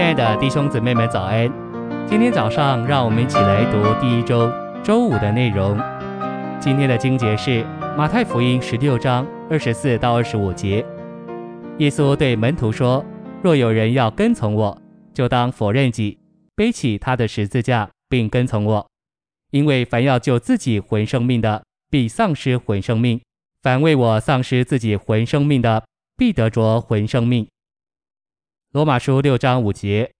亲爱的弟兄姊妹们，早安！今天早上，让我们一起来读第一周周五的内容。今天的经节是马太福音十六章二十四到二十五节。耶稣对门徒说：“若有人要跟从我，就当否认己，背起他的十字架，并跟从我。因为凡要救自己魂生命的，必丧失魂生命；凡为我丧失自己魂生命的，必得着魂生命。”罗马书六章五节，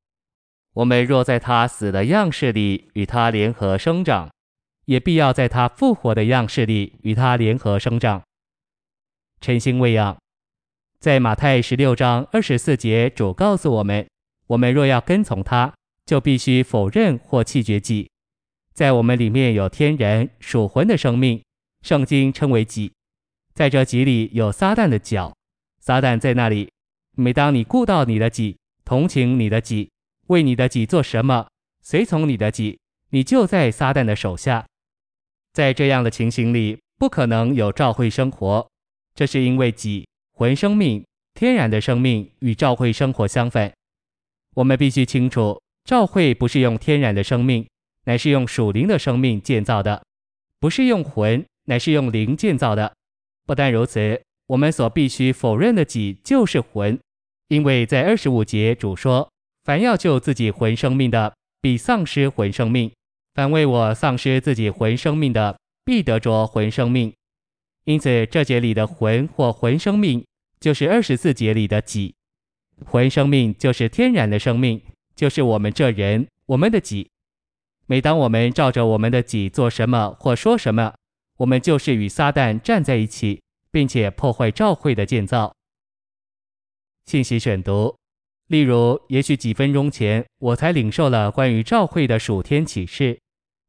我们若在他死的样式里与他联合生长，也必要在他复活的样式里与他联合生长。晨星未央，在马太十六章二十四节，主告诉我们：我们若要跟从他，就必须否认或弃绝己。在我们里面有天然属魂的生命，圣经称为己。在这己里有撒旦的脚，撒旦在那里。每当你顾到你的己，同情你的己，为你的己做什么，随从你的己，你就在撒旦的手下。在这样的情形里，不可能有召会生活。这是因为己魂生命、天然的生命与召会生活相反。我们必须清楚，召会不是用天然的生命，乃是用属灵的生命建造的；不是用魂，乃是用灵建造的。不但如此。我们所必须否认的己就是魂，因为在二十五节主说：“凡要救自己魂生命的，必丧失魂生命；凡为我丧失自己魂生命的，必得着魂生命。”因此，这节里的魂或魂生命，就是二十四节里的己。魂生命就是天然的生命，就是我们这人，我们的己。每当我们照着我们的己做什么或说什么，我们就是与撒旦站在一起。并且破坏召会的建造。信息选读，例如，也许几分钟前我才领受了关于召会的属天启示，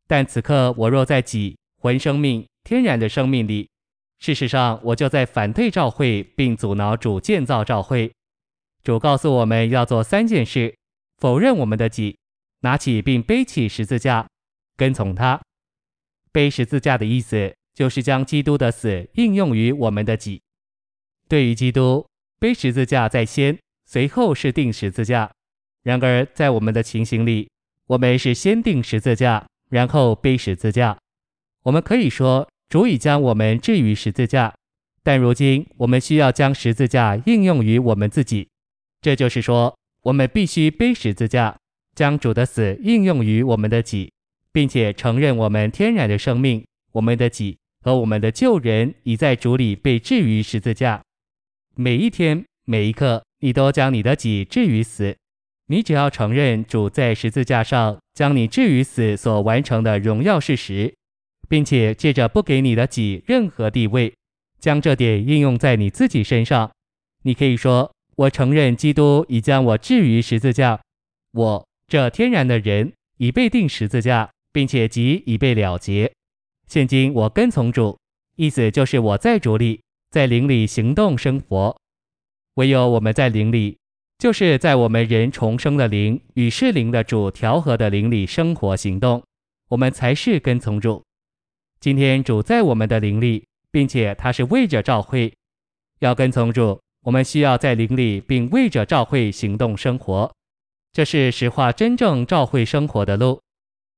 但此刻我若在己魂生命、天然的生命里，事实上我就在反对召会，并阻挠主建造召会。主告诉我们要做三件事：否认我们的己，拿起并背起十字架，跟从他。背十字架的意思。就是将基督的死应用于我们的己。对于基督，背十字架在先，随后是钉十字架。然而，在我们的情形里，我们是先钉十字架，然后背十字架。我们可以说，主已将我们置于十字架，但如今我们需要将十字架应用于我们自己。这就是说，我们必须背十字架，将主的死应用于我们的己，并且承认我们天然的生命，我们的己。和我们的旧人已在主里被置于十字架。每一天每一刻，你都将你的己置于死。你只要承认主在十字架上将你置于死所完成的荣耀事实，并且借着不给你的己任何地位，将这点应用在你自己身上。你可以说：“我承认基督已将我置于十字架，我这天然的人已被钉十字架，并且己已被了结。”现今我跟从主，意思就是我在主里，在灵里行动生活。唯有我们在灵里，就是在我们人重生的灵与是灵的主调和的灵里生活行动，我们才是跟从主。今天主在我们的灵里，并且他是为着召会，要跟从主，我们需要在灵里，并为着召会行动生活。这是实化真正召会生活的路，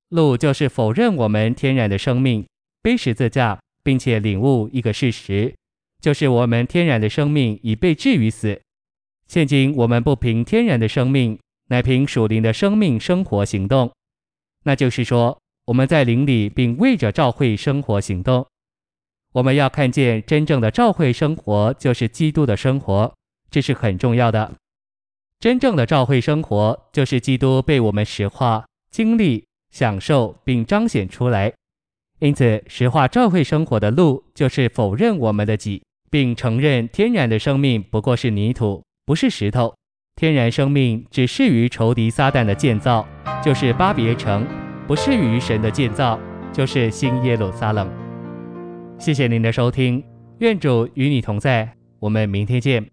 路就是否认我们天然的生命。背十字架，并且领悟一个事实，就是我们天然的生命已被置于死。现今我们不凭天然的生命，乃凭属灵的生命生活行动。那就是说，我们在灵里，并为着召会生活行动。我们要看见真正的召会生活，就是基督的生活，这是很重要的。真正的召会生活，就是基督被我们实化、经历、享受并彰显出来。因此，实化召会生活的路，就是否认我们的己，并承认天然的生命不过是泥土，不是石头。天然生命只适于仇敌撒旦的建造，就是巴别城；不适于神的建造，就是新耶路撒冷。谢谢您的收听，愿主与你同在，我们明天见。